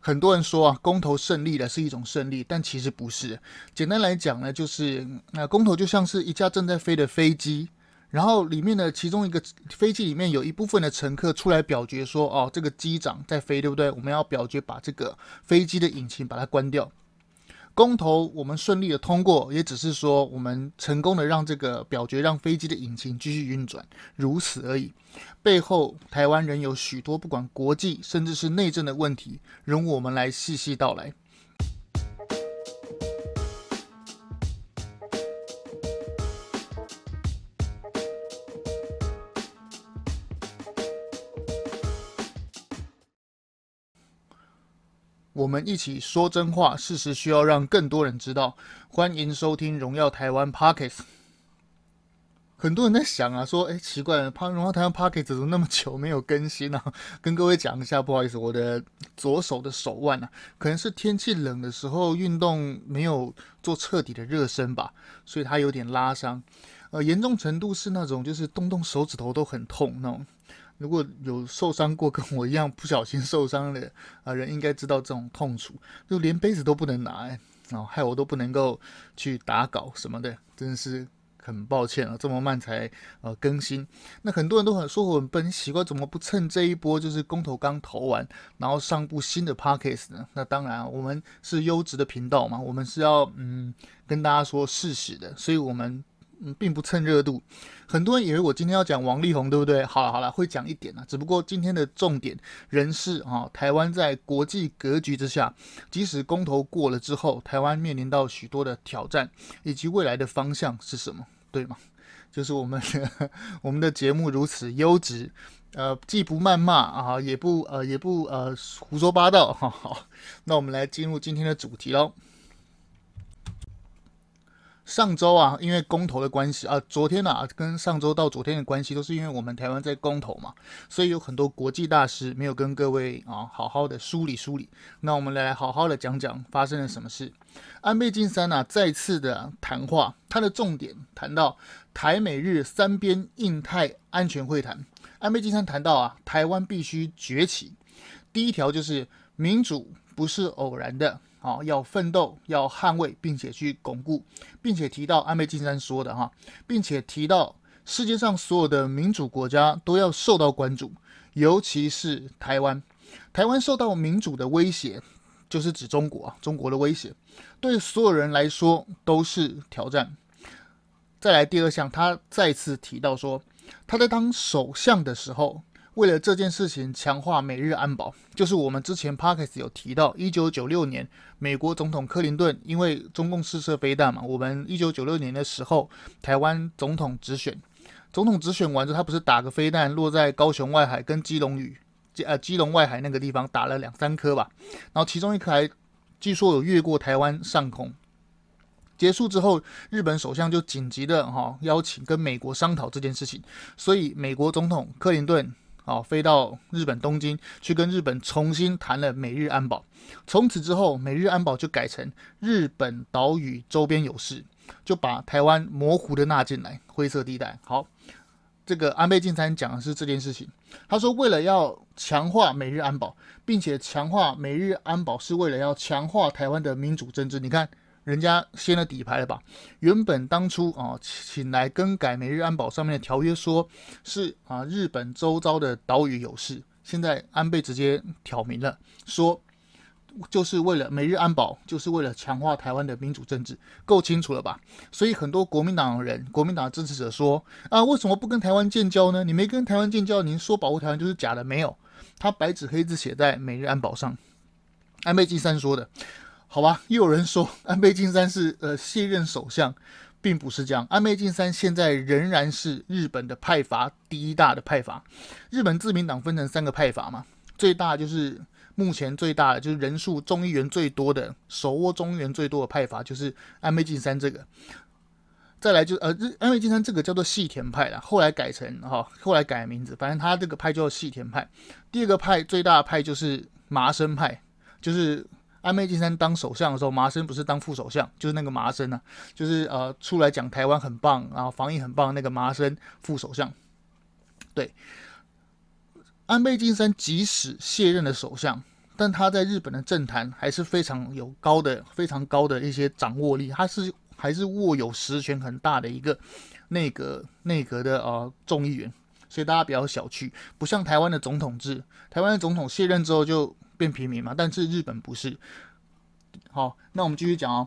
很多人说啊，公投胜利了是一种胜利，但其实不是。简单来讲呢，就是那公投就像是一架正在飞的飞机，然后里面的其中一个飞机里面有一部分的乘客出来表决说，哦，这个机长在飞，对不对？我们要表决把这个飞机的引擎把它关掉。公投我们顺利的通过，也只是说我们成功的让这个表决让飞机的引擎继续运转，如此而已。背后台湾仍有许多不管国际甚至是内政的问题，容我们来细细道来。我们一起说真话，事实需要让更多人知道。欢迎收听《荣耀台湾》Pocket。很多人在想啊，说，哎，奇怪了，《荣耀台湾》p o c k e t 怎么那么久没有更新呢？跟各位讲一下，不好意思，我的左手的手腕啊，可能是天气冷的时候运动没有做彻底的热身吧，所以它有点拉伤。呃，严重程度是那种，就是动动手指头都很痛那种。如果有受伤过跟我一样不小心受伤的 啊人，应该知道这种痛楚，就连杯子都不能拿，哎，哦，害我都不能够去打稿什么的，真是很抱歉啊，这么慢才呃更新。那很多人都很说我很笨，奇怪怎么不趁这一波就是公投刚投完，然后上部新的 podcast 呢？那当然，我们是优质的频道嘛，我们是要嗯跟大家说事实的，所以我们。嗯，并不蹭热度。很多人以为我今天要讲王力宏，对不对？好了好了，会讲一点啊。只不过今天的重点仍是啊，台湾在国际格局之下，即使公投过了之后，台湾面临到许多的挑战，以及未来的方向是什么，对吗？就是我们的 我们的节目如此优质，呃，既不谩骂啊，也不呃也不呃胡说八道。哈，好，那我们来进入今天的主题喽。上周啊，因为公投的关系啊，昨天啊，跟上周到昨天的关系，都是因为我们台湾在公投嘛，所以有很多国际大事没有跟各位啊好好的梳理梳理。那我们来好好的讲讲发生了什么事。安倍晋三啊，再次的谈话，他的重点谈到台美日三边印太安全会谈。安倍晋三谈到啊，台湾必须崛起，第一条就是民主不是偶然的。啊，要奋斗，要捍卫，并且去巩固，并且提到安倍晋三说的哈，并且提到世界上所有的民主国家都要受到关注，尤其是台湾，台湾受到民主的威胁，就是指中国啊，中国的威胁，对所有人来说都是挑战。再来第二项，他再次提到说，他在当首相的时候。为了这件事情强化美日安保，就是我们之前 Parkes 有提到，一九九六年美国总统克林顿因为中共试射飞弹嘛，我们一九九六年的时候台湾总统直选，总统直选完之后，他不是打个飞弹落在高雄外海跟基隆屿，呃基隆外海那个地方打了两三颗吧，然后其中一颗还据说有越过台湾上空，结束之后，日本首相就紧急的哈邀请跟美国商讨这件事情，所以美国总统克林顿。啊，飞到日本东京去跟日本重新谈了美日安保。从此之后，美日安保就改成日本岛屿周边有事，就把台湾模糊的纳进来灰色地带。好，这个安倍晋三讲的是这件事情。他说，为了要强化美日安保，并且强化美日安保是为了要强化台湾的民主政治。你看。人家掀了底牌了吧？原本当初啊，请来更改美日安保上面的条约，说是啊日本周遭的岛屿有事。现在安倍直接挑明了，说就是为了美日安保，就是为了强化台湾的民主政治，够清楚了吧？所以很多国民党人、国民党支持者说啊，为什么不跟台湾建交呢？你没跟台湾建交，您说保护台湾就是假的？没有，他白纸黑字写在美日安保上，安倍晋三说的。好吧，又有人说安倍晋三是呃卸任首相，并不是这样。安倍晋三现在仍然是日本的派阀第一大的派阀。日本自民党分成三个派阀嘛，最大就是目前最大的就是人数众议员最多的，手握众议员最多的派阀就是安倍晋三这个。再来就呃日安倍晋三这个叫做细田派啦，后来改成哈、后来改名字，反正他这个派叫细田派。第二个派最大的派就是麻生派，就是。安倍晋三当首相的时候，麻生不是当副首相，就是那个麻生啊，就是呃出来讲台湾很棒，然后防疫很棒那个麻生副首相。对，安倍晋三即使卸任了首相，但他在日本的政坛还是非常有高的、非常高的一些掌握力，他是还是握有实权很大的一个内阁内阁的呃众议员，所以大家不要小觑，不像台湾的总统制，台湾的总统卸任之后就变平民嘛，但是日本不是。好，那我们继续讲哦。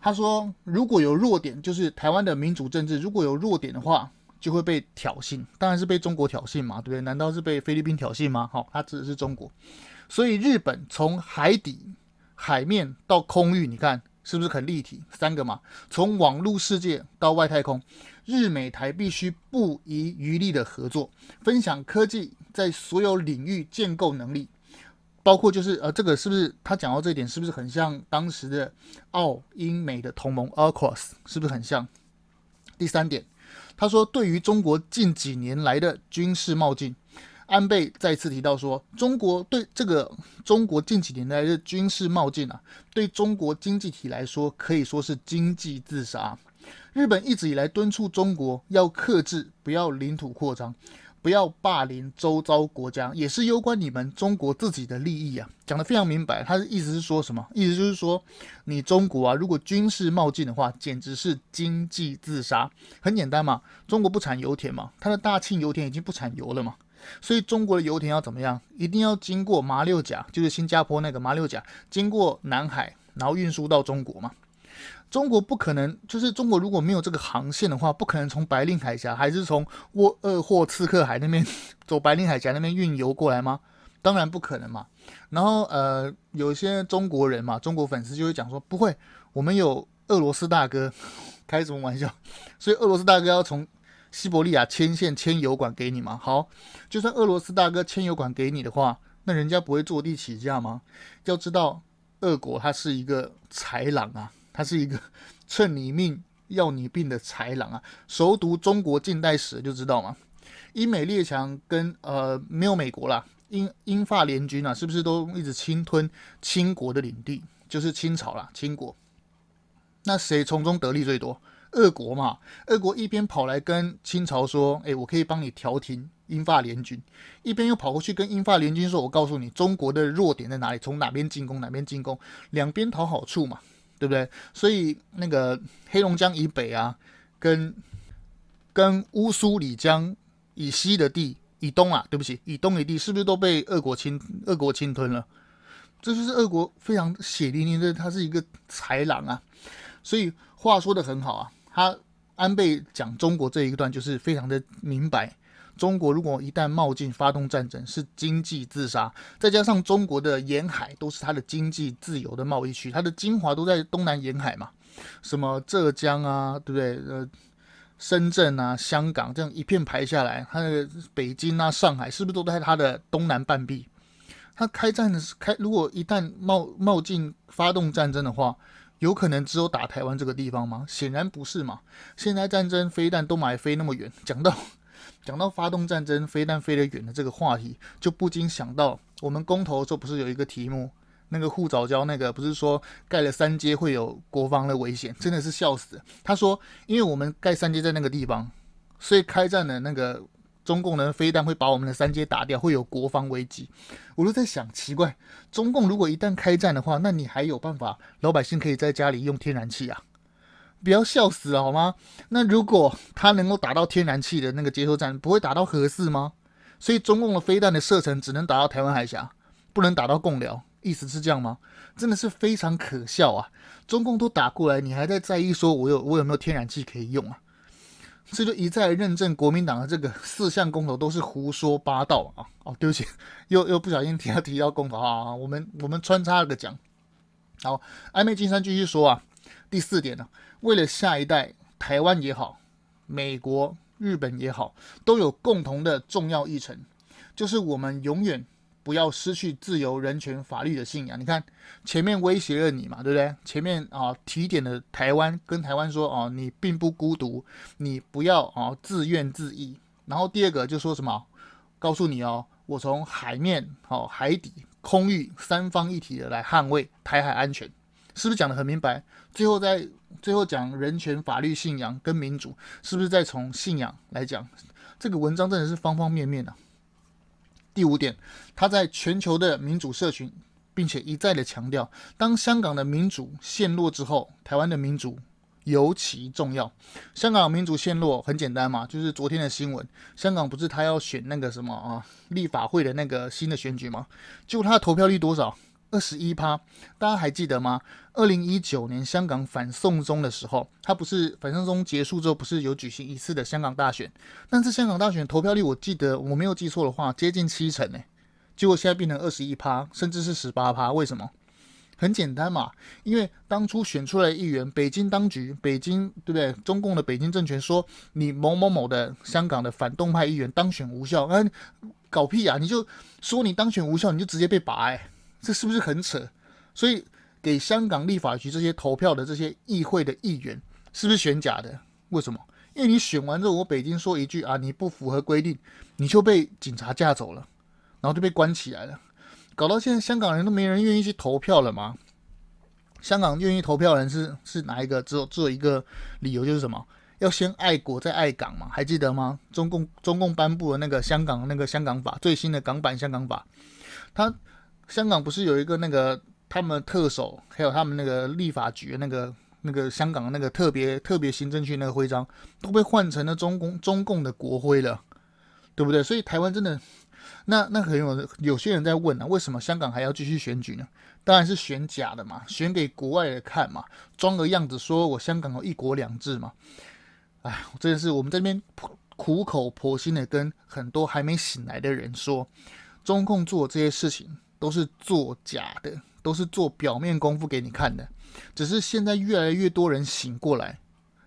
他说，如果有弱点，就是台湾的民主政治，如果有弱点的话，就会被挑衅，当然是被中国挑衅嘛，对不对？难道是被菲律宾挑衅吗？好，他指的是中国。所以日本从海底、海面到空域，你看是不是很立体？三个嘛，从网络世界到外太空，日美台必须不遗余力的合作，分享科技，在所有领域建构能力，包括就是呃，这个是不是他讲到这一点，是不是很像当时的澳英美的同盟 AUKUS？是不是很像？第三点，他说对于中国近几年来的军事冒进。安倍再次提到说，中国对这个中国近几年来的军事冒进啊，对中国经济体来说可以说是经济自杀。日本一直以来敦促中国要克制，不要领土扩张，不要霸凌周遭国家，也是攸关你们中国自己的利益啊。讲得非常明白，他的意思是说什么？意思就是说，你中国啊，如果军事冒进的话，简直是经济自杀。很简单嘛，中国不产油田嘛，它的大庆油田已经不产油了嘛。所以中国的油田要怎么样？一定要经过马六甲，就是新加坡那个马六甲，经过南海，然后运输到中国嘛。中国不可能，就是中国如果没有这个航线的话，不可能从白令海峡还是从沃鄂霍次克海那边走白令海峡那边运油过来吗？当然不可能嘛。然后呃，有些中国人嘛，中国粉丝就会讲说，不会，我们有俄罗斯大哥，开什么玩笑？所以俄罗斯大哥要从。西伯利亚牵线牵油管给你吗？好，就算俄罗斯大哥牵油管给你的话，那人家不会坐地起价吗？要知道，俄国他是一个豺狼啊，他是一个 趁你命要你病的豺狼啊。熟读中国近代史就知道嘛。英美列强跟呃没有美国啦，英英法联军啊，是不是都一直侵吞清国的领地？就是清朝啦，清国。那谁从中得利最多？俄国嘛，俄国一边跑来跟清朝说：“哎，我可以帮你调停英法联军。”一边又跑过去跟英法联军说：“我告诉你，中国的弱点在哪里？从哪边进攻，哪边进攻，两边讨好处嘛，对不对？”所以那个黑龙江以北啊，跟跟乌苏里江以西的地以东啊，对不起，以东的地是不是都被俄国侵俄国侵吞了？这就是俄国非常血淋淋的，他是一个豺狼啊！所以话说的很好啊。他安倍讲中国这一段就是非常的明白，中国如果一旦冒进发动战争是经济自杀，再加上中国的沿海都是它的经济自由的贸易区，它的精华都在东南沿海嘛，什么浙江啊，对不对？呃，深圳啊，香港这样一片排下来，它的北京啊，上海是不是都在它的东南半壁？它开战的是开，如果一旦冒冒进发动战争的话。有可能只有打台湾这个地方吗？显然不是嘛。现在战争飞弹都买飞那么远，讲到讲到发动战争飞弹飞得远的这个话题，就不禁想到我们公投的时候不是有一个题目，那个护藻礁那个不是说盖了三阶会有国防的危险，真的是笑死。他说，因为我们盖三阶在那个地方，所以开战的那个。中共的飞弹会把我们的三阶打掉，会有国防危机。我都在想，奇怪，中共如果一旦开战的话，那你还有办法，老百姓可以在家里用天然气啊？不要笑死了好吗？那如果他能够打到天然气的那个接收站，不会打到核四吗？所以中共的飞弹的射程只能打到台湾海峡，不能打到共寮，意思是这样吗？真的是非常可笑啊！中共都打过来，你还在在意说我有我有没有天然气可以用啊？这就一再认证国民党的这个四项公投都是胡说八道啊！哦，对不起，又又不小心提到提到公投啊！我们我们穿插了个讲。好，暧昧金山继续说啊，第四点呢，为了下一代，台湾也好，美国、日本也好，都有共同的重要议程，就是我们永远。不要失去自由、人权、法律的信仰。你看，前面威胁了你嘛，对不对？前面啊提点了台湾，跟台湾说哦，你并不孤独，你不要啊自怨自艾。然后第二个就说什么？告诉你哦，我从海面、哦海底、空域三方一体的来捍卫台海安全，是不是讲得很明白？最后在最后讲人权、法律、信仰跟民主，是不是再从信仰来讲？这个文章真的是方方面面的啊。第五点，他在全球的民主社群，并且一再的强调，当香港的民主陷落之后，台湾的民主尤其重要。香港民主陷落很简单嘛，就是昨天的新闻，香港不是他要选那个什么啊，立法会的那个新的选举吗？结果他的投票率多少？二十一趴，大家还记得吗？二零一九年香港反送中的时候，他不是反送中结束之后，不是有举行一次的香港大选？但是香港大选投票率，我记得我没有记错的话，接近七成呢。结果现在变成二十一趴，甚至是十八趴，为什么？很简单嘛，因为当初选出来议员，北京当局，北京对不对？中共的北京政权说你某某某的香港的反动派议员当选无效，啊，搞屁啊！你就说你当选无效，你就直接被拔哎。这是不是很扯？所以给香港立法局这些投票的这些议会的议员，是不是选假的？为什么？因为你选完之后，我北京说一句啊，你不符合规定，你就被警察架走了，然后就被关起来了，搞到现在香港人都没人愿意去投票了吗？香港愿意投票的人是是哪一个？只有只有一个理由，就是什么？要先爱国再爱港嘛？还记得吗？中共中共颁布的那个香港那个香港法，最新的港版香港法，它。香港不是有一个那个他们特首，还有他们那个立法局那个那个香港那个特别特别行政区那个徽章都被换成了中共中共的国徽了，对不对？所以台湾真的，那那很有有些人在问啊，为什么香港还要继续选举呢？当然是选假的嘛，选给国外人看嘛，装个样子说我香港有一国两制嘛。哎，真的是我们这边苦口婆心的跟很多还没醒来的人说，中共做这些事情。都是做假的，都是做表面功夫给你看的。只是现在越来越多人醒过来，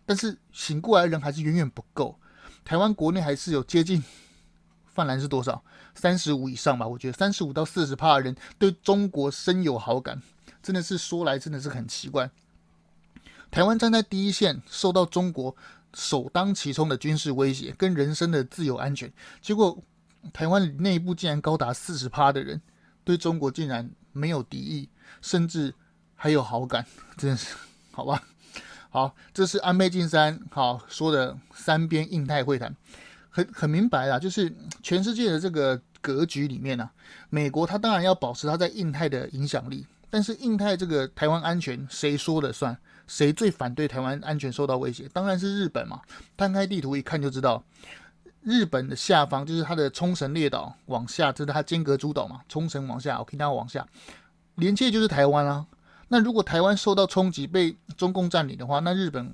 但是醒过来的人还是远远不够。台湾国内还是有接近泛蓝是多少？三十五以上吧，我觉得三十五到四十趴的人对中国深有好感，真的是说来真的是很奇怪。台湾站在第一线，受到中国首当其冲的军事威胁跟人身的自由安全，结果台湾内部竟然高达四十趴的人。对中国竟然没有敌意，甚至还有好感，真是好吧？好，这是安倍晋三好说的三边印太会谈，很很明白啦，就是全世界的这个格局里面呢、啊，美国它当然要保持它在印太的影响力，但是印太这个台湾安全谁说了算？谁最反对台湾安全受到威胁？当然是日本嘛，摊开地图一看就知道。日本的下方就是它的冲绳列岛往下，这是它尖阁诸岛嘛？冲绳往下，OK，那往下，连接就是台湾啊。那如果台湾受到冲击，被中共占领的话，那日本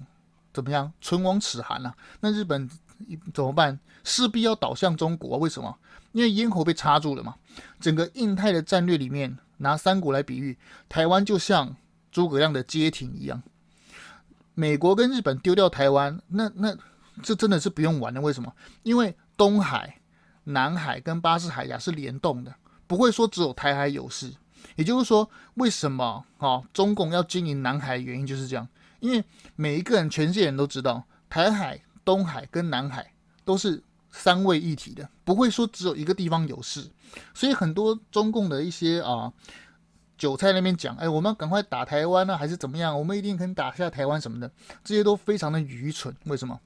怎么样？唇亡齿寒啊。那日本怎么办？势必要倒向中国啊。为什么？因为咽喉被插住了嘛。整个印太的战略里面，拿三国来比喻，台湾就像诸葛亮的街亭一样。美国跟日本丢掉台湾，那那。这真的是不用玩的，为什么？因为东海、南海跟巴士海峡是联动的，不会说只有台海有事。也就是说，为什么啊？中共要经营南海的原因就是这样，因为每一个人、全世界人都知道，台海、东海跟南海都是三位一体的，不会说只有一个地方有事。所以很多中共的一些啊韭菜那边讲，哎，我们要赶快打台湾呢，还是怎么样？我们一定可以打下台湾什么的，这些都非常的愚蠢。为什么？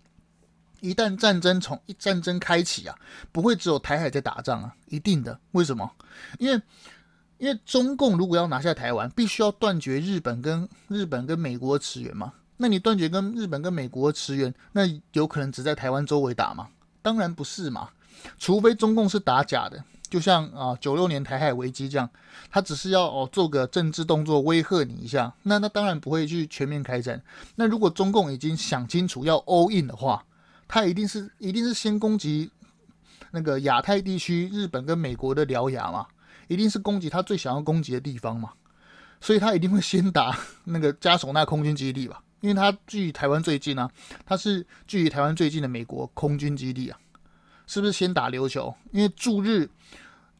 一旦战争从一战争开启啊，不会只有台海在打仗啊，一定的。为什么？因为因为中共如果要拿下台湾，必须要断绝日本跟日本跟美国的驰援嘛。那你断绝跟日本跟美国的驰援，那有可能只在台湾周围打吗？当然不是嘛。除非中共是打假的，就像啊九六年台海危机这样，他只是要哦做个政治动作威吓你一下，那那当然不会去全面开战。那如果中共已经想清楚要 all in 的话，他一定是一定是先攻击那个亚太地区，日本跟美国的獠牙嘛，一定是攻击他最想要攻击的地方嘛，所以他一定会先打那个嘉手纳空军基地吧，因为他距离台湾最近啊，他是距离台湾最近的美国空军基地啊，是不是先打琉球？因为驻日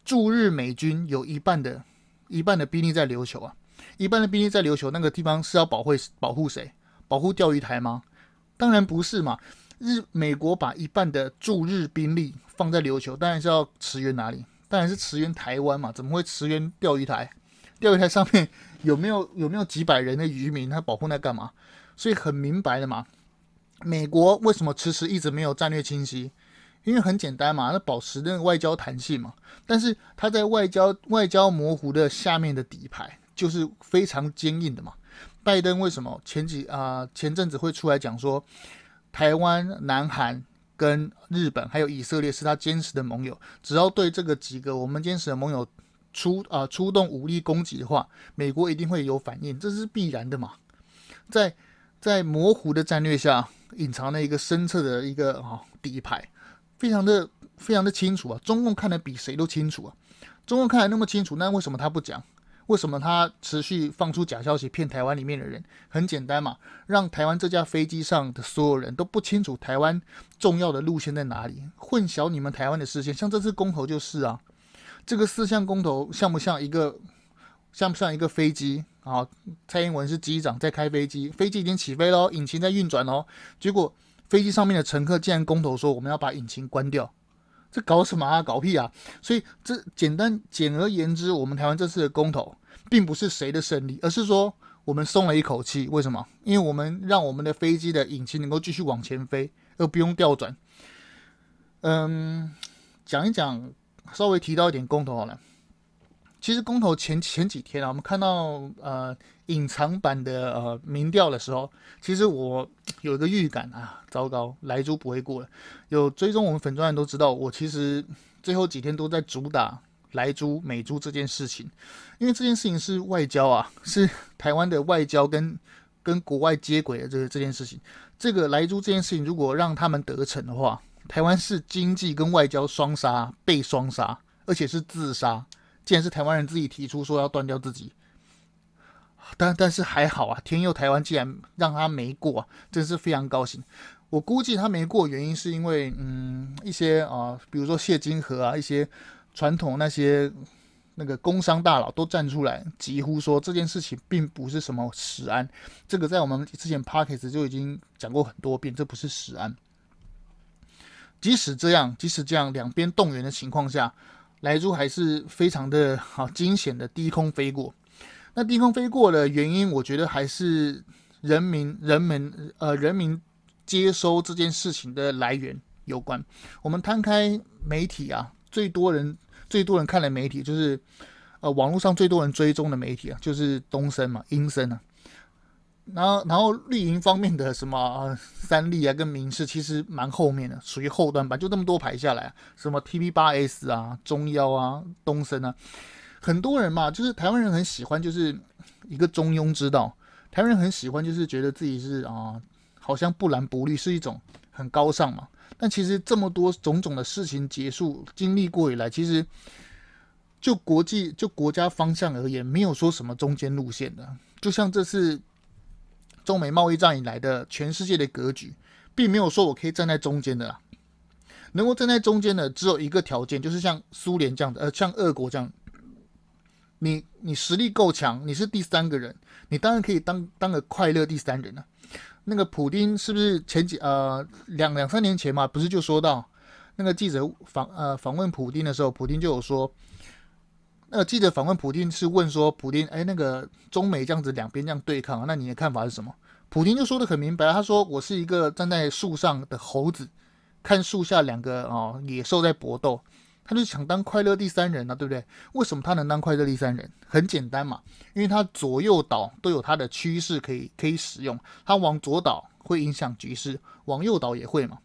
驻日美军有一半的一半的兵力在琉球啊，一半的兵力在琉球那个地方是要保护保护谁？保护钓鱼台吗？当然不是嘛。日美国把一半的驻日兵力放在琉球，当然是要驰援哪里？当然是驰援台湾嘛，怎么会驰援钓鱼台？钓鱼台上面有没有有没有几百人的渔民？他保护那干嘛？所以很明白的嘛。美国为什么迟迟一直没有战略清晰？因为很简单嘛，那保持那个外交弹性嘛。但是他在外交外交模糊的下面的底牌就是非常坚硬的嘛。拜登为什么前几啊、前阵子会出来讲说，台湾、南韩跟日本还有以色列是他坚实的盟友，只要对这个几个我们坚实的盟友出啊、出动武力攻击的话，美国一定会有反应，这是必然的嘛。在在模糊的战略下，隐藏了一个深侧的一个啊、哦、底牌。非常的非常的清楚啊，中共看得比谁都清楚啊，中共看得那么清楚，那为什么他不讲？为什么他持续放出假消息骗台湾里面的人？很简单嘛，让台湾这架飞机上的所有人都不清楚台湾重要的路线在哪里，混淆你们台湾的视线。像这次公投就是啊，这个四项公投像不像一个像不像一个飞机啊？蔡英文是机长在开飞机，飞机已经起飞喽，引擎在运转喽，结果。飞机上面的乘客竟然公投说我们要把引擎关掉，这搞什么啊？搞屁啊！所以这简单简而言之，我们台湾这次的公投并不是谁的胜利，而是说我们松了一口气。为什么？因为我们让我们的飞机的引擎能够继续往前飞，而不用调转。嗯，讲一讲，稍微提到一点公投好了。其实公投前前几天啊，我们看到呃隐藏版的呃民调的时候，其实我有一个预感啊，糟糕，莱猪不会过了。有追踪我们粉专的都知道，我其实最后几天都在主打莱猪美猪这件事情，因为这件事情是外交啊，是台湾的外交跟 跟国外接轨的这个这件事情。这个莱猪这件事情，如果让他们得逞的话，台湾是经济跟外交双杀，被双杀，而且是自杀。既然是台湾人自己提出说要断掉自己，但但是还好啊，天佑台湾，竟然让他没过啊，真是非常高兴。我估计他没过原因是因为，嗯，一些啊，比如说谢金河啊，一些传统那些那个工商大佬都站出来，疾呼说这件事情并不是什么食安，这个在我们之前 Podcast 就已经讲过很多遍，这不是食安。即使这样，即使这样，两边动员的情况下。莱猪还是非常的好惊险的低空飞过，那低空飞过的原因，我觉得还是人民、人们呃人民接收这件事情的来源有关。我们摊开媒体啊，最多人最多人看的媒体就是呃网络上最多人追踪的媒体啊，就是东森嘛、英森啊。然后，然后绿营方面的什么、三立啊，跟民视其实蛮后面的，属于后端吧，就这么多排下来，什么 TV 八 S 啊、中腰啊、东森啊，很多人嘛，就是台湾人很喜欢，就是一个中庸之道。台湾人很喜欢，就是觉得自己是啊、好像不蓝不绿，是一种很高尚嘛。但其实这么多种种的事情结束经历过以来，其实就国际就国家方向而言，没有说什么中间路线的。就像这次。中美贸易战以来的全世界的格局，并没有说我可以站在中间的啦。能够站在中间的只有一个条件，就是像苏联这样的，呃，像俄国这样，你你实力够强，你是第三个人，你当然可以当当个快乐第三人了。那个普丁是不是前几呃两两三年前嘛，不是就说到那个记者访呃访问普丁的时候，普丁就有说。那个记者访问普丁是问说，普丁，哎，那个中美这样子两边这样对抗，那你的看法是什么？普丁就说的很明白，他说我是一个站在树上的猴子，看树下两个哦野兽在搏斗，他就想当快乐第三人啊，对不对？为什么他能当快乐第三人？很简单嘛，因为他左右倒都有他的趋势可以可以使用，他往左倒会影响局势，往右倒也会嘛。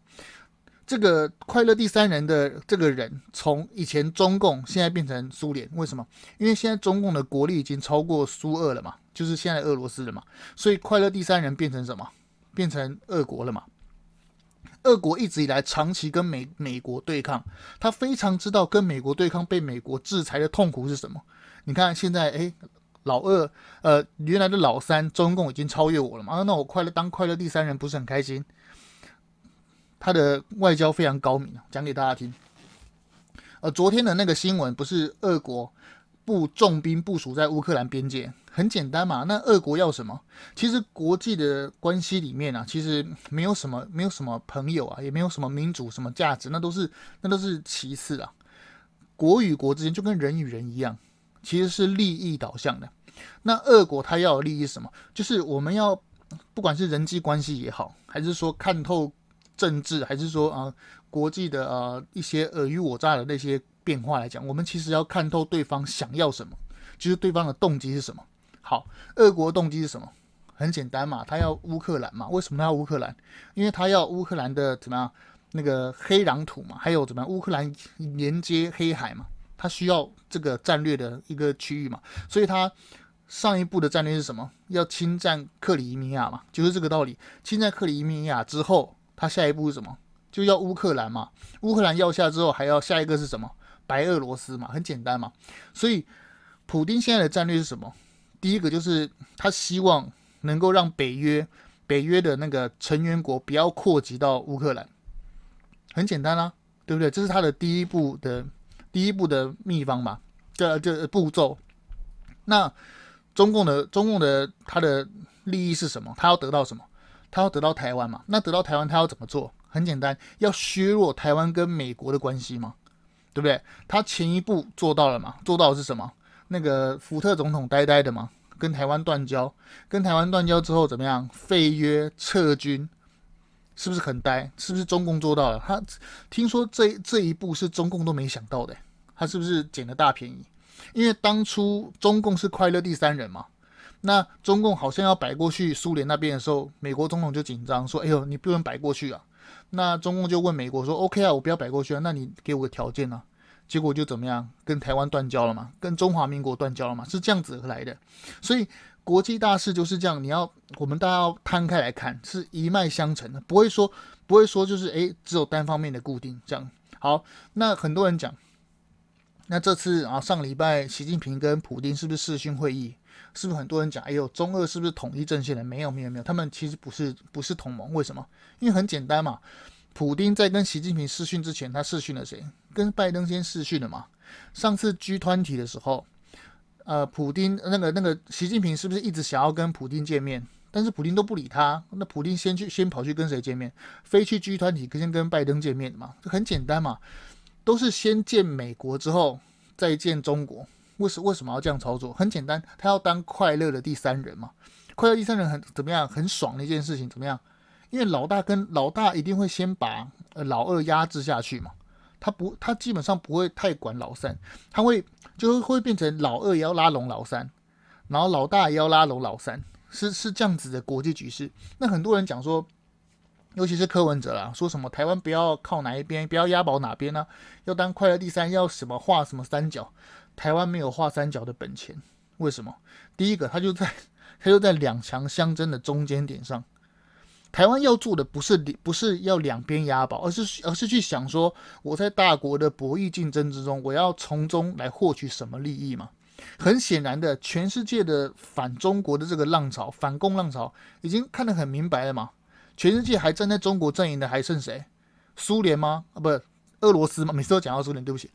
这个快乐第三人的这个人，从以前中共现在变成苏联，为什么？因为现在中共的国力已经超过苏俄了嘛，就是现在俄罗斯了嘛，所以快乐第三人变成什么？变成俄国了嘛。俄国一直以来长期跟美美国对抗，他非常知道跟美国对抗被美国制裁的痛苦是什么。你看现在，哎，老二，呃，原来的老三，中共已经超越我了嘛，啊，那我快乐当快乐第三人不是很开心？他的外交非常高明，讲给大家听。呃，昨天的那个新闻不是俄国部重兵部署在乌克兰边界，很简单嘛。那俄国要什么？其实国际的关系里面啊，其实没有什么，没有什么朋友啊，也没有什么民主什么价值，那都是那都是其次啊。国与国之间就跟人与人一样，其实是利益导向的。那俄国他要的利益是什么？就是我们要不管是人际关系也好，还是说看透。政治，还是说啊、国际的呃一些尔虞我诈的那些变化来讲，我们其实要看透对方想要什么，就是对方的动机是什么。好，俄国动机是什么？很简单嘛，他要乌克兰嘛。为什么他要乌克兰？因为他要乌克兰的怎么样？那个黑壤土嘛，还有怎么样？乌克兰连接黑海嘛，他需要这个战略的一个区域嘛。所以他上一步的战略是什么？要侵占克里米亚嘛，就是这个道理。侵占克里米亚之后，他下一步是什么？就要乌克兰嘛。乌克兰要下之后，还要下一个是什么？白俄罗斯嘛，很简单嘛。所以，普丁现在的战略是什么？第一个就是他希望。能够让北约北约的那个成员国不要扩及到乌克兰，很简单啦、啊，对不对？这是他的第一步的第一步的秘方嘛，这这步骤。那中共的中共的他的利益是什么？他要得到什么？他要得到台湾嘛？那得到台湾，他要怎么做？很简单，要削弱台湾跟美国的关系嘛，对不对？他前一步做到了嘛？做到的是什么？那个福特总统呆呆的嘛。跟台湾断交，跟台湾断交之后怎么样？废约撤军，是不是很呆？是不是中共做到了？他听说这这一步是中共都没想到的，他是不是捡了大便宜？因为当初中共是快乐第三人嘛，那中共好像要摆过去苏联那边的时候，美国总统就紧张说：“哎呦，你不能摆过去啊！”那中共就问美国说：“OK 啊，我不要摆过去啊，那你给我个条件啊。”结果就怎么样？跟台湾断交了嘛？跟中华民国断交了嘛？是这样子来的。所以国际大事就是这样，你要我们大家要摊开来看，是一脉相承的，不会说不会说就是诶，只有单方面的固定这样。好，那很多人讲，那这次啊上礼拜习近平跟普丁是不是视讯会议？是不是很多人讲？哎呦，中俄是不是统一阵线了？没有没有没有，他们其实不是不是同盟。为什么？因为很简单嘛。普丁在跟习近平视讯之前，他视讯了谁？跟拜登先视讯了嘛？上次 G 团体的时候，呃，普丁那个那个习近平是不是一直想要跟普丁见面？但是普丁都不理他。那普丁先去先跑去跟谁见面？飞去 G20，先跟拜登见面嘛？这很简单嘛，都是先见美国之后再见中国。为什为什么要这样操作？很简单，他要当快乐的第三人嘛。快乐第三人很怎么样？很爽的一件事情，怎么样？因为老大跟老大一定会先把呃老二压制下去嘛，他不，他基本上不会太管老三，他会就会变成老二也要拉拢老三，然后老大也要拉拢老三，是是这样子的国际局势。那很多人讲说，尤其是柯文哲啦，说什么台湾不要靠哪一边，不要押宝哪边呢、要当快乐第三，要什么画什么三角？台湾没有画三角的本钱，为什么？第一个，他就在 他就在两强相争的中间点上。台湾要做的不是不是要两边押宝，而是而是去想说，我在大国的博弈竞争之中，我要从中来获取什么利益嘛？很显然的，全世界的反中国的这个浪潮，反共浪潮已经看得很明白了嘛。全世界还站在中国阵营的还剩谁？苏联吗？啊，不，俄罗斯吗？每次都讲到苏联，对不起，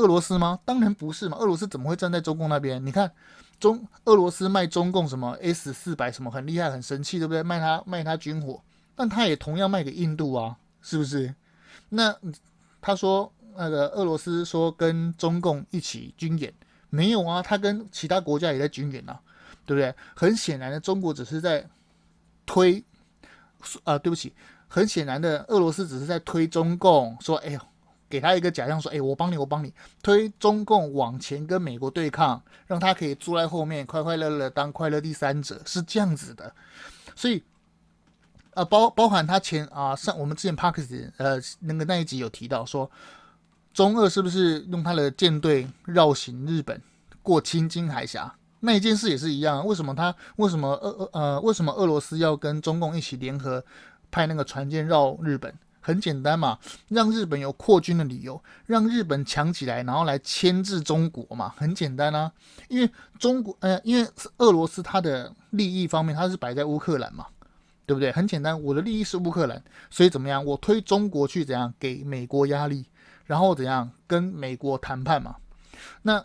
俄罗斯吗？当然不是嘛。俄罗斯怎么会站在中共那边？你看。中俄罗斯卖中共什么 S 四百什么很厉害很神器，对不对？卖他卖他军火，但他也同样卖给印度啊，是不是？那他说那个俄罗斯说跟中共一起军演，没有啊，他跟其他国家也在军演啊，对不对？很显然的，中国只是在推啊，对不起，很显然的，俄罗斯只是在推中共，说哎呦。给他一个假象，说：“哎，我帮你，我帮你推中共往前跟美国对抗，让他可以坐在后面，快快乐乐当快乐第三者，是这样子的。所以，呃，包包含他前啊上我们之前 Parks 呃那个那一集有提到说，中俄是不是用他的舰队绕行日本过青津海峡那一件事也是一样？为什么他为什么俄呃为什么俄罗斯要跟中共一起联合派那个船舰绕日本？”很简单嘛，让日本有扩军的理由，让日本强起来，然后来牵制中国嘛，很简单啊。因为中国，呃，因为俄罗斯它的利益方面，它是摆在乌克兰嘛，对不对？很简单，我的利益是乌克兰，所以怎么样？我推中国去怎样给美国压力，然后怎样跟美国谈判嘛？那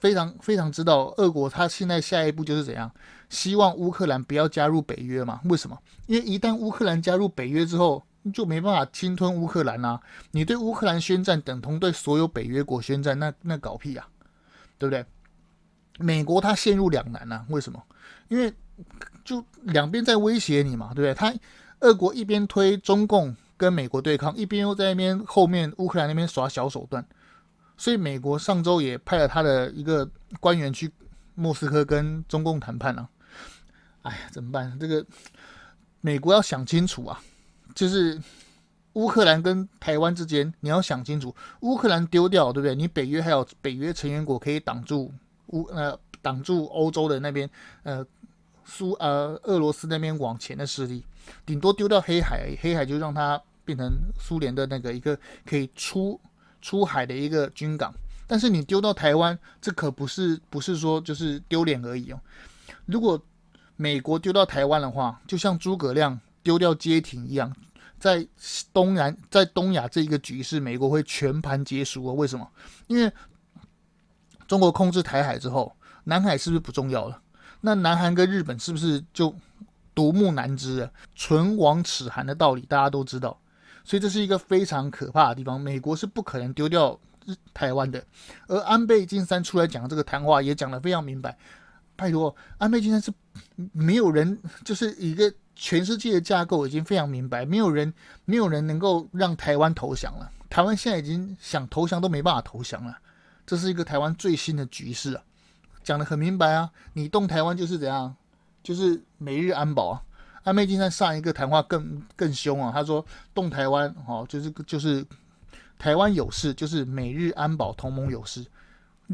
非常非常知道，俄国他现在下一步就是怎样？希望乌克兰不要加入北约嘛？为什么？因为一旦乌克兰加入北约之后，就没办法侵吞乌克兰、啊！你对乌克兰宣战，等同对所有北约国宣战，那那搞屁啊，对不对？美国他陷入两难、啊，为什么？因为就两边在威胁你嘛，对不对？他俄国一边推中共跟美国对抗，一边又在那边后面乌克兰那边耍小手段，所以美国上周也派了他的一个官员去莫斯科跟中共谈判了。哎呀，怎么办？这个美国要想清楚啊，就是乌克兰跟台湾之间，你要想清楚，乌克兰丢掉，对不对？你北约还有北约成员国可以挡住乌呃挡住欧洲的那边呃。苏呃，俄罗斯那边往前的势力，顶多丢掉黑海，黑海就让它变成苏联的那个一个可以出出海的一个军港。但是你丢到台湾，这可不是不是说就是丢脸而已哦。如果美国丢到台湾的话，就像诸葛亮丢掉街亭一样，在东南在东亚这一个局势，美国会全盘皆输哦。为什么？因为中国控制台海之后，南海是不是不重要了？那南韩跟日本是不是就独木难支了？唇亡齿寒的道理大家都知道，所以这是一个非常可怕的地方。美国是不可能丢掉台湾的。而安倍晋三出来讲这个谈话也讲得非常明白。拜托，安倍晋三是没有人，就是一个全世界的架构已经非常明白，没有人没有人能够让台湾投降了。台湾现在已经想投降都没办法投降了，这是一个台湾最新的局势啊。讲得很明白啊，你动台湾就是怎样，就是美日安保啊。安倍晋三上一个谈话更更凶啊，他说动台湾哦，就是就是台湾有事，就是美日安保同盟有事。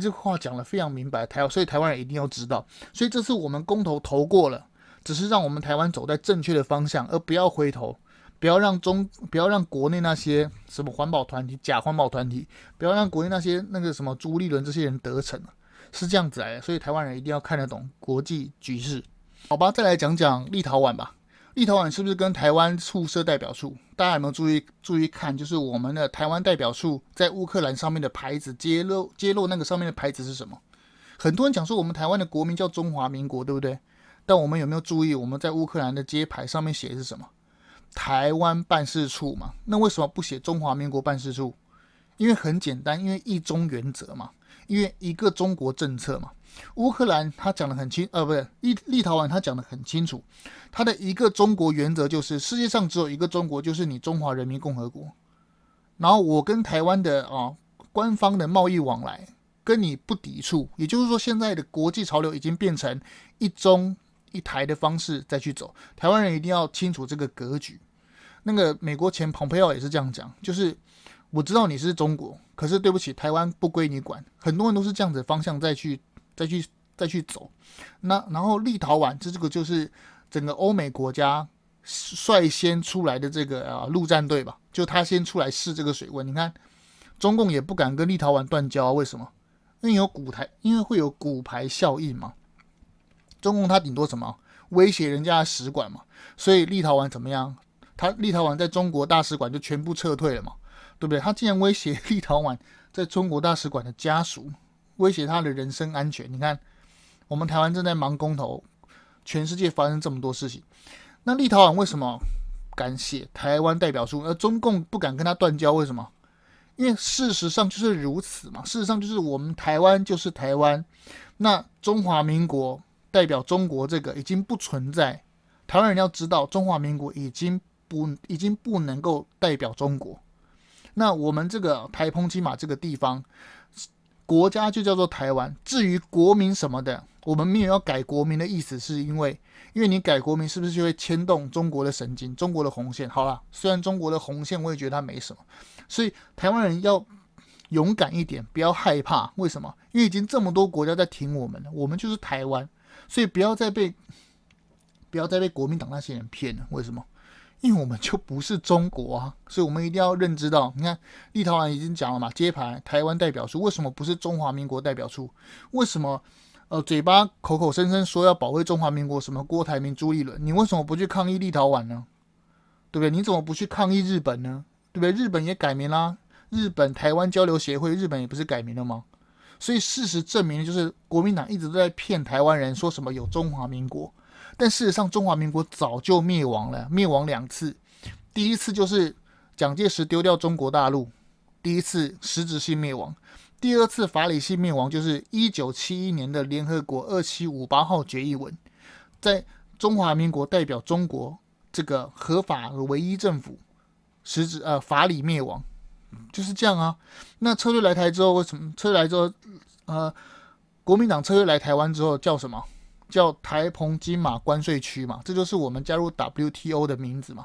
这话讲得非常明白，台所以台湾人一定要知道。所以这次我们公投投过了，只是让我们台湾走在正确的方向，而不要回头，不要让中不要让国内那些什么环保团体、假环保团体，不要让国内那些那个什么朱立伦这些人得逞是这样子来的，所以台湾人一定要看得懂国际局势，好吧？再来讲讲立陶宛吧。立陶宛是不是跟台湾互设代表处？大家有没有注意注意看？就是我们的台湾代表处在乌克兰上面的牌子揭露揭露那个上面的牌子是什么？很多人讲说我们台湾的国名叫中华民国，对不对？但我们有没有注意我们在乌克兰的街牌上面写的是什么？台湾办事处嘛。那为什么不写中华民国办事处？因为很简单，因为一中原则嘛。因为一个中国政策嘛，乌克兰他讲得很清，呃，不是立立陶宛他讲得很清楚，他的一个中国原则就是世界上只有一个中国，就是你中华人民共和国。然后我跟台湾的啊、官方的贸易往来跟你不抵触，也就是说现在的国际潮流已经变成一中一台的方式再去走，台湾人一定要清楚这个格局。那个美国前蓬佩奥也是这样讲，就是。我知道你是中国，可是对不起，台湾不归你管。很多人都是这样子方向再去、再去、再去走。那然后立陶宛，这这个就是整个欧美国家率先出来的这个啊陆战队吧，就他先出来试这个水温。你看，中共也不敢跟立陶宛断交，为什么？因为有骨牌，因为会有骨牌效应嘛。中共他顶多什么威胁人家的使馆嘛，所以立陶宛怎么样？他立陶宛在中国大使馆就全部撤退了嘛。对不对？他竟然威胁立陶宛在中国大使馆的家属，威胁他的人身安全。你看，我们台湾正在忙公投，全世界发生这么多事情，那立陶宛为什么敢写台湾代表书？而中共不敢跟他断交？为什么？因为事实上就是如此嘛。事实上就是我们台湾就是台湾，那中华民国代表中国这个已经不存在。台湾人要知道，中华民国已经不已经不能够代表中国。那我们这个台澎金马这个地方，国家就叫做台湾。至于国民什么的，我们没有要改国民的意思，是因为，因为你改国民是不是就会牵动中国的神经、中国的红线？好了，虽然中国的红线我也觉得它没什么，所以台湾人要勇敢一点，不要害怕。为什么？因为已经这么多国家在挺我们了，我们就是台湾，所以不要再被不要再被国民党那些人骗了。为什么？因为我们就不是中国啊，所以我们一定要认知到，你看立陶宛已经讲了嘛，揭牌台湾代表处为什么不是中华民国代表处？为什么呃嘴巴口口声声说要保卫中华民国？什么郭台铭、朱立伦，你为什么不去抗议立陶宛呢？对不对？你怎么不去抗议日本呢？对不对？日本也改名啦，日本台湾交流协会，日本也不是改名了吗？所以事实证明，就是国民党一直都在骗台湾人，说什么有中华民国。但事实上，中华民国早就灭亡了，灭亡两次。第一次就是蒋介石丢掉中国大陆，第一次实质性灭亡；第二次法理性灭亡，就是一九七一年的联合国二七五八号决议文，在中华民国代表中国这个合法唯一政府实质呃法理灭亡，就是这样啊。那车队来台之后，为什么车队来之后，呃，国民党车队来台湾之后叫什么？叫台澎金马关税区嘛，这就是我们加入 WTO 的名字嘛。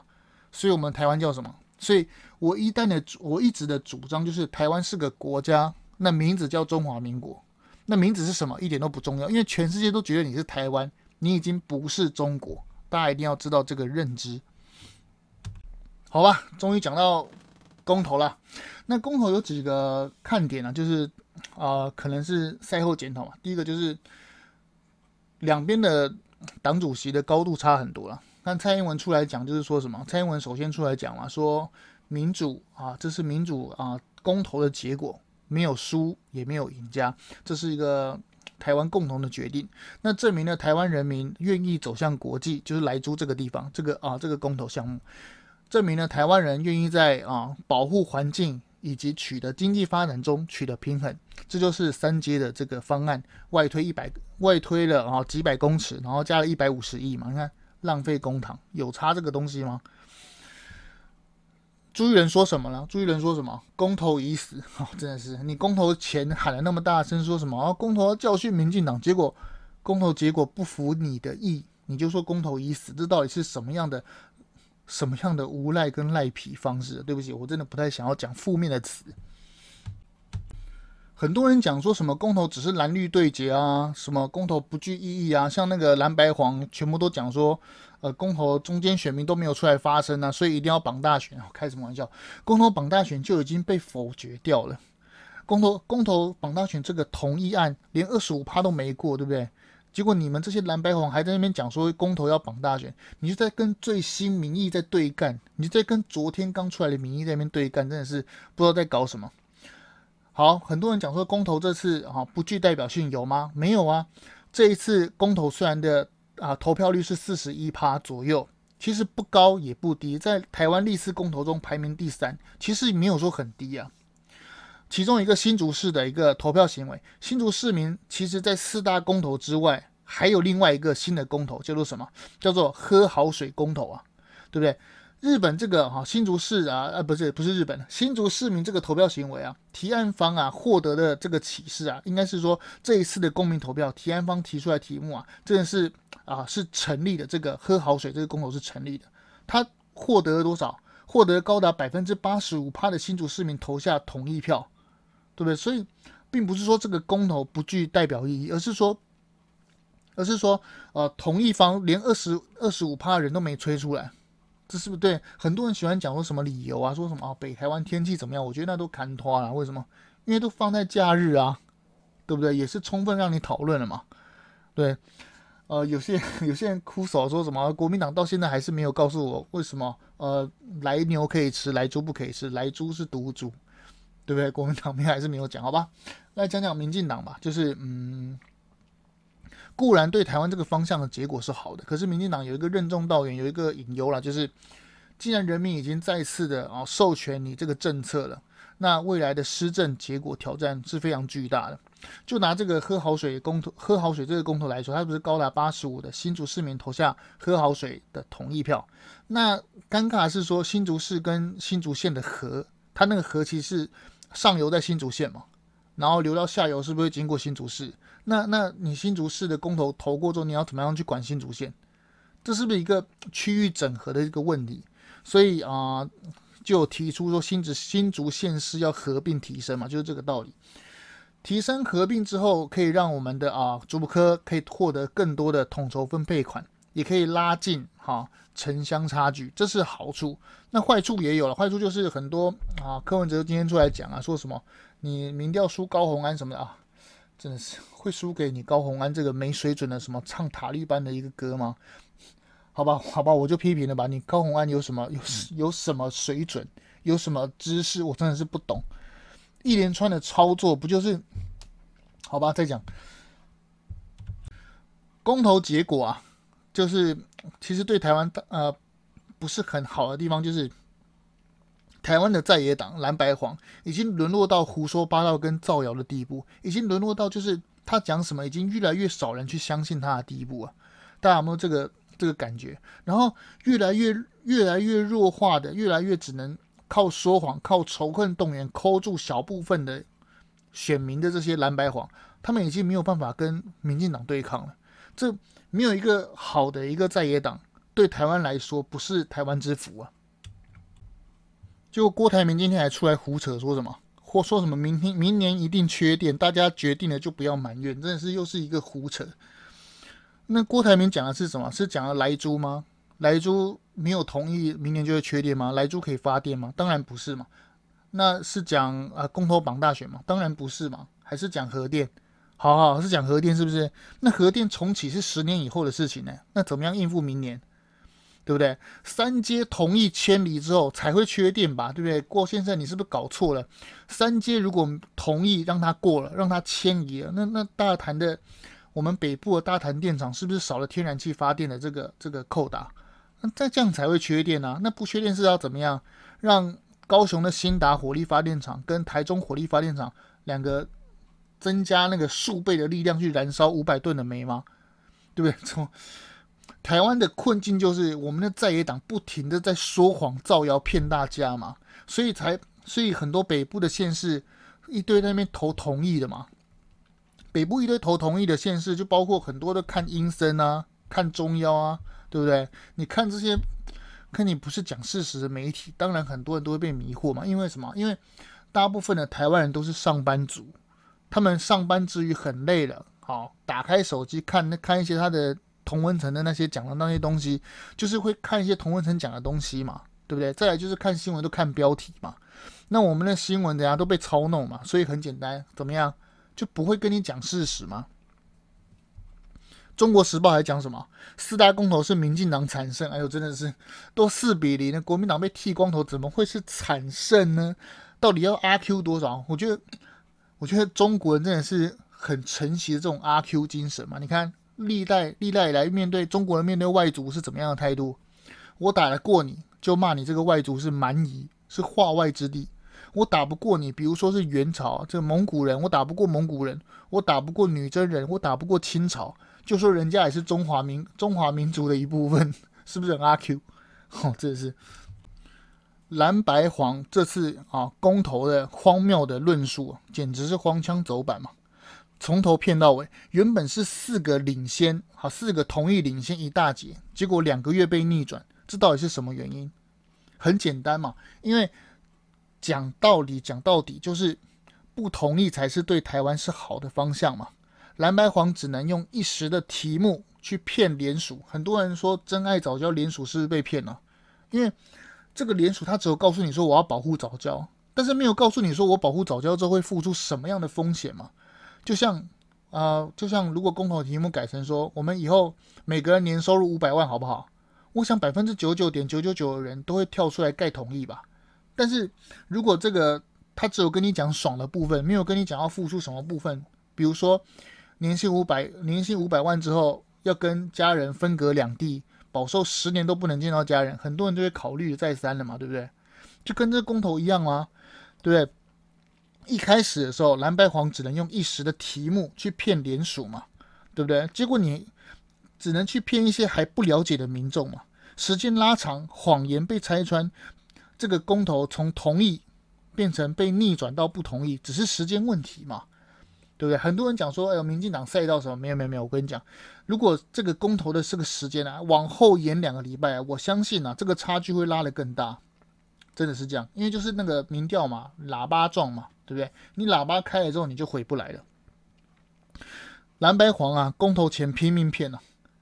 所以我们台湾叫什么？所以我一旦的我一直的主张就是台湾是个国家，那名字叫中华民国。那名字是什么一点都不重要，因为全世界都觉得你是台湾，你已经不是中国。大家一定要知道这个认知。好吧，终于讲到公投了。那公投有几个看点呢、就是啊、可能是赛后检讨嘛。第一个就是两边的党主席的高度差很多了。那蔡英文出来讲，就是说什么？蔡英文首先出来讲嘛，说民主啊，这是民主啊公投的结果，没有输也没有赢家，这是一个台湾共同的决定。那证明了台湾人民愿意走向国际，就是莱猪这个地方，这个啊这个公投项目，证明了台湾人愿意在啊保护环境以及取得经济发展中取得平衡。这就是三阶的这个方案，外推一百外推了啊几百公尺，然后加了一百五十亿嘛，你看。浪费公帑，有差这个东西吗？朱立伦说什么了？朱立伦说什么？公投已死，哦，真的是你公投前喊了那么大声，说什么？啊，公投教训民进党，结果公投结果不服你的意，你就说公投已死，这到底是什么样的什么样的无赖跟赖皮方式？对不起，我真的不太想要讲负面的词。很多人讲说什么公投只是蓝绿对决啊，什么公投不具意义啊，像那个蓝白黄全部都讲说，呃，公投中间选民都没有出来发声啊，所以一定要绑大选啊。开什么玩笑？公投绑大选就已经被否决掉了。公投公投绑大选这个同意案连二十五趴都没过，对不对？结果你们这些蓝白黄还在那边讲说公投要绑大选，你就在跟最新民意在对干，你在跟昨天刚出来的民意在那边对干，真的是不知道在搞什么。好，很多人讲说公投这次啊不具代表性，有吗？没有啊。这一次公投虽然的啊投票率是四十一趴左右，其实不高也不低，在台湾历次公投中排名第三，其实没有说很低啊。其中一个新竹市的一个投票行为，新竹市民其实在四大公投之外，还有另外一个新的公投，叫做什么？叫做喝好水公投啊，对不对？日本这个哈新竹市啊，呃不是不是日本新竹市民这个投票行为啊，提案方啊获得的这个启示啊，应该是说这一次的公民投票，提案方提出来题目啊，真的是啊是成立的。这个喝好水这个公投是成立的，他获得了多少？获得高达百分之八十五趴的新竹市民投下同意票，对不对？所以并不是说这个公投不具代表意义，而是说而是说呃同一方连二十二十五趴的人都没吹出来。这是不对？很多人喜欢讲说什么理由啊？说什么啊？北台湾天气怎么样？我觉得那都砍拖了。为什么？因为都放在假日啊，对不对？也是充分让你讨论了嘛。对，呃，有些有些人哭手说什么？国民党到现在还是没有告诉我为什么？呃，来牛可以吃，来猪不可以吃，来猪是毒猪，对不对？国民党还是没有讲，好吧？来讲讲民进党吧，就是嗯。固然对台湾这个方向的结果是好的，可是民进党有一个任重道远，有一个隐忧啦，就是既然人民已经再次的啊授权你这个政策了，那未来的施政结果挑战是非常巨大的。就拿这个喝好水公投，喝好水这个公投来说，它不是高达八十五的新竹市民投下喝好水的同意票，那尴尬是说新竹市跟新竹县的和，它那个和其实是上游在新竹县嘛，然后流到下游是不是会经过新竹市？那那你新竹市的公投投过之后，你要怎么样去管新竹县？这是不是一个区域整合的一个问题？所以啊、就提出说新竹新竹县市要合并提升嘛，就是这个道理。提升合并之后，可以让我们的啊竹科可以获得更多的统筹分配款，也可以拉近哈城乡差距，这是好处。那坏处也有了，坏处就是很多啊柯文哲今天出来讲啊，说什么你民调输高虹安什么的啊。真的是会输给你高虹安这个没水准的什么唱塔利班的一个歌吗？好吧，好吧，我就批评了吧。你高虹安有什么有有什么水准，有什么知识？我真的是不懂。一连串的操作不就是？好吧，再讲公投结果啊，就是其实对台湾呃不是很好的地方就是。台湾的在野党蓝白黄已经沦落到胡说八道跟造谣的地步，已经沦落到就是他讲什么已经越来越少人去相信他的地步啊！大家有没有这个这个感觉？然后越来越越来越弱化的，越来越只能靠说谎、靠仇恨动员，抠住小部分的选民的这些蓝白黄，他们已经没有办法跟民进党对抗了。这没有一个好的一个在野党，对台湾来说不是台湾之福啊。就郭台铭今天还出来胡扯，说什么或说什么明天明年一定缺电，大家决定了就不要埋怨，真的是又是一个胡扯。那郭台铭讲的是什么？是讲了莱猪吗？莱猪没有同意明年就会缺电吗？莱猪可以发电吗？当然不是嘛。那是讲啊公投榜大选吗？当然不是嘛。还是讲核电？好好是讲核电是不是？那核电重启是十年以后的事情呢？那怎么样应付明年？对不对？三阶同意迁离之后才会缺电吧？对不对？郭先生，你是不是搞错了？三阶如果同意让他过了，让他迁移了，那那大潭的我们北部的大潭电厂是不是少了天然气发电的这个这个扣打？那再这样才会缺电啊？那不缺电是要怎么样？让高雄的兴达火力发电厂跟台中火力发电厂两个增加那个数倍的力量去燃烧五百吨的煤吗？对不对？从台湾的困境就是我们的在野党不停的在说谎造谣骗大家嘛，所以才所以很多北部的县市一堆那边投同意的嘛，北部一堆投同意的县市就包括很多的看阴森啊，看中央啊，对不对？你看这些，看你不是讲事实的媒体，当然很多人都会被迷惑嘛，因为什么？因为大部分的台湾人都是上班族，他们上班之余很累了，好，打开手机看那看一些他的。同温层的那些讲的那些东西，就是会看一些同温层讲的东西嘛，对不对？再来就是看新闻都看标题嘛。那我们的新闻大家都被操弄嘛，所以很简单，怎么样就不会跟你讲事实嘛。中国时报还讲什么？四大公投是民进党惨胜，哎呦，真的是都四比零的，国民党被剃光头，怎么会是惨胜呢？到底要阿 Q 多少？我觉得，我觉得中国人真的是很承袭的这种阿 Q 精神嘛。你看。历代历代以来，面对中国人面对外族是怎么样的态度？我打得过你就骂你这个外族是蛮夷，是化外之地。我打不过你，比如说是元朝这个蒙古人，我打不过蒙古人，我打不过女真人，我打不过清朝，就说人家也是中华民中华民族的一部分，是不是很阿 Q？哦，这是蓝白黄这次啊公投的荒谬的论述，简直是荒腔走板嘛！从头骗到尾，原本是四个领先，好，四个同意领先一大截，结果两个月被逆转，这到底是什么原因？很简单嘛，因为讲道理讲到底就是不同意才是对台湾是好的方向嘛。蓝白黄只能用一时的题目去骗联署，很多人说真爱早教联署是不是被骗了？因为这个联署他只有告诉你说我要保护早教，但是没有告诉你说我保护早教之后会付出什么样的风险嘛。就像，啊、就像如果公投题目改成说，我们以后每个人年收入五百万，好不好？我想百分之九九点九九九的人都会跳出来盖同意吧。但是如果这个他只有跟你讲爽的部分，没有跟你讲要付出什么部分，比如说年薪五百年薪五百万之后要跟家人分隔两地，饱受十年都不能见到家人，很多人就会考虑再三了嘛，对不对？就跟这个公投一样啊，对不对？一开始的时候，蓝白黄只能用一时的题目去骗联署嘛，对不对？结果你只能去骗一些还不了解的民众嘛。时间拉长，谎言被拆穿，这个公投从同意变成被逆转到不同意，只是时间问题嘛，对不对？很多人讲说，哎呦，民进党赛道什么？没有没有没有，我跟你讲，如果这个公投的这个时间啊，往后延两个礼拜啊，我相信啊，这个差距会拉得更大。真的是这样，因为就是那个民调嘛，喇叭状嘛，对不对？你喇叭开了之后，你就回不来了。蓝白黄啊，公投前拼命骗啊，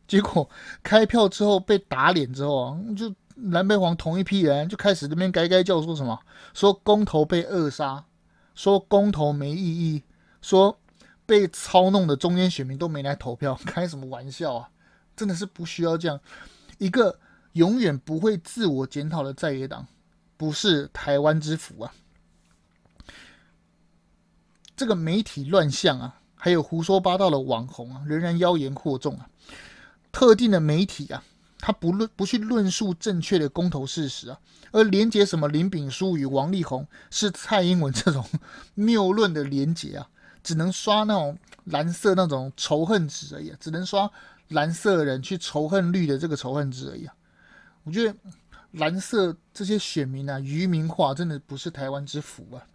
结果开票之后被打脸之后啊，就蓝白黄同一批人就开始这边该该叫说什么，说公投被扼杀，说公投没意义，说被操弄的中间选民都没来投票，开什么玩笑啊？真的是不需要这样，一个永远不会自我检讨的在野党。不是台湾之福啊！这个媒体乱象啊，还有胡说八道的网红啊，仍然妖言惑众啊。特定的媒体啊，他不论不去论述正确的公投事实啊，而连接什么林炳书与王力宏是蔡英文这种谬论的连接啊，只能刷那种蓝色那种仇恨值而已，只能刷蓝色的人去仇恨绿的这个仇恨值而已啊。我觉得。蓝色这些选民啊，愚民化真的不是台湾之福啊。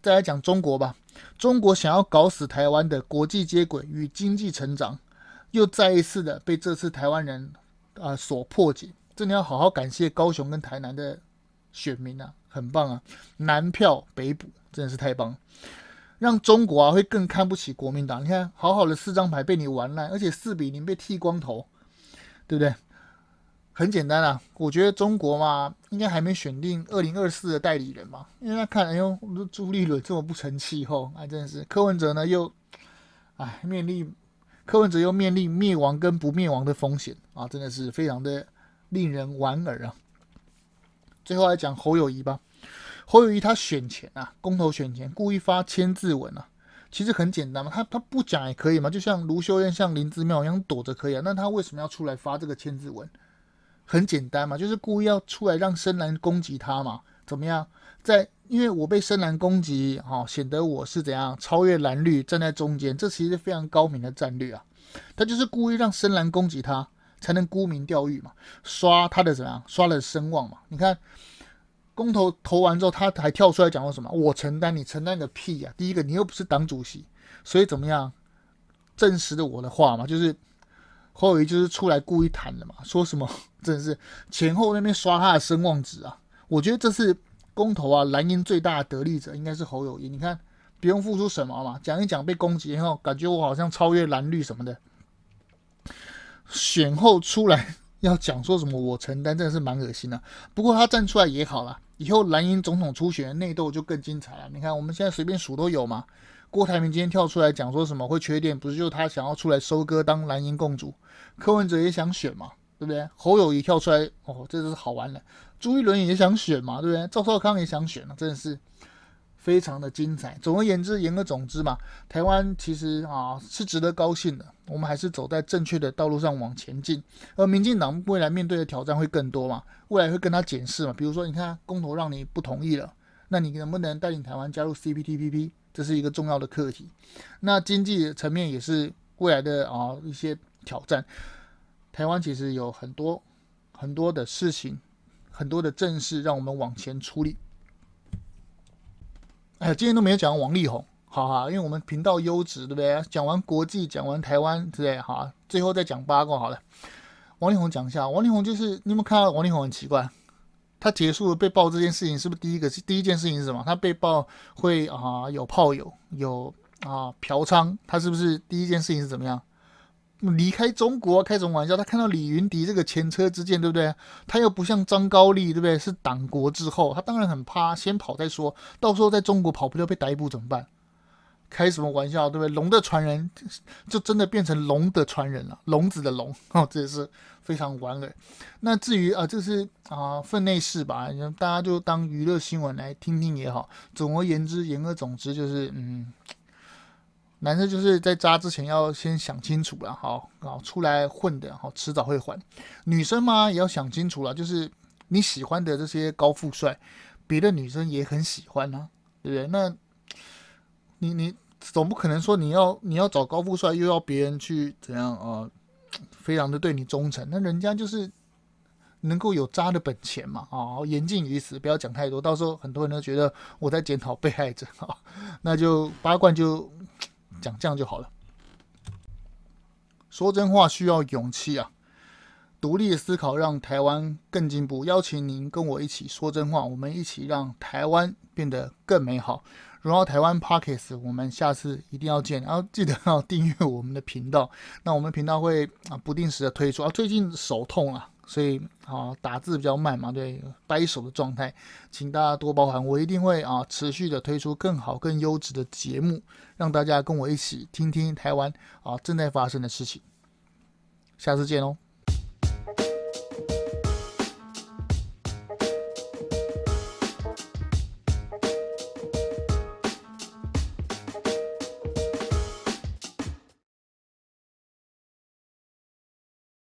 再来讲中国吧，中国想要搞死台湾的国际接轨与经济成长，又再一次的被这次台湾人啊、所破解。真的要好好感谢高雄跟台南的选民啊，很棒啊，南票北补，真的是太棒了，让中国啊会更看不起国民党。你看，好好的四张牌被你玩烂，而且四比零被剃光头，对不对？很简单啊，我觉得中国嘛，应该还没选定二零二四的代理人嘛，因为他看，哎呦，朱立伦这么不成气候，哎，真的是柯文哲呢又，哎，面临柯文哲又面临灭亡跟不灭亡的风险啊，真的是非常的。令人莞尔啊！最后来讲侯友谊吧。侯友宜他选前啊，公投选前故意发千字文啊，其实很简单嘛，他他不讲也可以嘛，就像卢秀燕、像林姿妙一样躲着可以啊。那他为什么要出来发这个千字文？很简单嘛，就是故意要出来让深蓝攻击他嘛。怎么样？在因为我被深蓝攻击，哈、哦，显得我是怎样超越蓝绿，站在中间，这其实是非常高明的战略啊。他就是故意让深蓝攻击他。才能沽名钓誉嘛，刷他的怎样，刷了声望嘛。你看公投投完之后，他还跳出来讲说什么？我承担，你承担个屁呀、啊！第一个，你又不是党主席，所以怎么样？证实了我的话嘛，就是侯友谊就是出来故意谈的嘛，说什么 真的是前后那边刷他的声望值啊。我觉得这是公投啊，蓝营最大的得利者应该是侯友谊。你看不用付出什么嘛，讲一讲被攻击以后，感觉我好像超越蓝绿什么的。选后出来要讲说什么我承担，真的是蛮恶心的。不过他站出来也好了，以后蓝营总统初选内斗就更精彩了。你看我们现在随便数都有嘛。郭台铭今天跳出来讲说什么会缺电，不是就他想要出来收割当蓝营共主？柯文哲也想选嘛，对不对？侯友谊跳出来，哦，这是好玩的。朱一伦也想选嘛，对不对？赵少康也想选了，真的是。非常的精彩。总而言之，言而总之嘛，台湾其实啊是值得高兴的。我们还是走在正确的道路上往前进。而民进党未来面对的挑战会更多嘛，未来会跟他检视嘛。比如说，你看公投让你不同意了，那你能不能带领台湾加入 CPTPP？这是一个重要的课题。那经济层面也是未来的啊一些挑战。台湾其实有很多很多的事情，很多的正事让我们往前处理。哎，今天都没有讲王力宏，好哈，因为我们频道优质，对不对？讲完国际，讲完台湾，对不对？好，最后再讲八卦好了。王力宏讲一下，王力宏就是你有没有看到王力宏很奇怪？他结束了被爆这件事情，是不是第一个第一件事情是什么？他被爆会啊有炮友有啊嫖娼，他是不是第一件事情是怎么样？离开中国，开什么玩笑？他看到李云迪这个前车之鉴，对不对？他又不像张高丽，对不对？是党国之后，他当然很怕，先跑再说。到时候在中国跑不掉被逮捕怎么办？开什么玩笑，对不对？龙的传人 就真的变成龙的传人了，龙子的龙 哦，这也是非常玩的。那至于啊，这是啊分内事吧，大家就当娱乐新闻来听听也好。总而言之，言而总之就是嗯。男生就是在渣之前要先想清楚了，好，好出来混的，好迟早会还。女生嘛也要想清楚了，就是你喜欢的这些高富帅，别的女生也很喜欢啊，对不对？那你你总不可能说你要你要找高富帅，又要别人去怎样啊、非常的对你忠诚，那人家就是能够有渣的本钱嘛，啊，言尽于此，不要讲太多，到时候很多人都觉得我在检讨被害者啊，那就八卦就。讲这样就好了。说真话需要勇气啊！独立思考让台湾更进步。邀请您跟我一起说真话，我们一起让台湾变得更美好。荣耀台湾 Podcast，我们下次一定要见。然后记得要订阅我们的频道。那我们频道会啊不定时的推出啊。最近手痛啊。所以啊，打字比较慢嘛，对，掰手的状态，请大家多包涵。我一定会啊，持续的推出更好、更优质的节目，让大家跟我一起听听台湾啊正在发生的事情。下次见喽。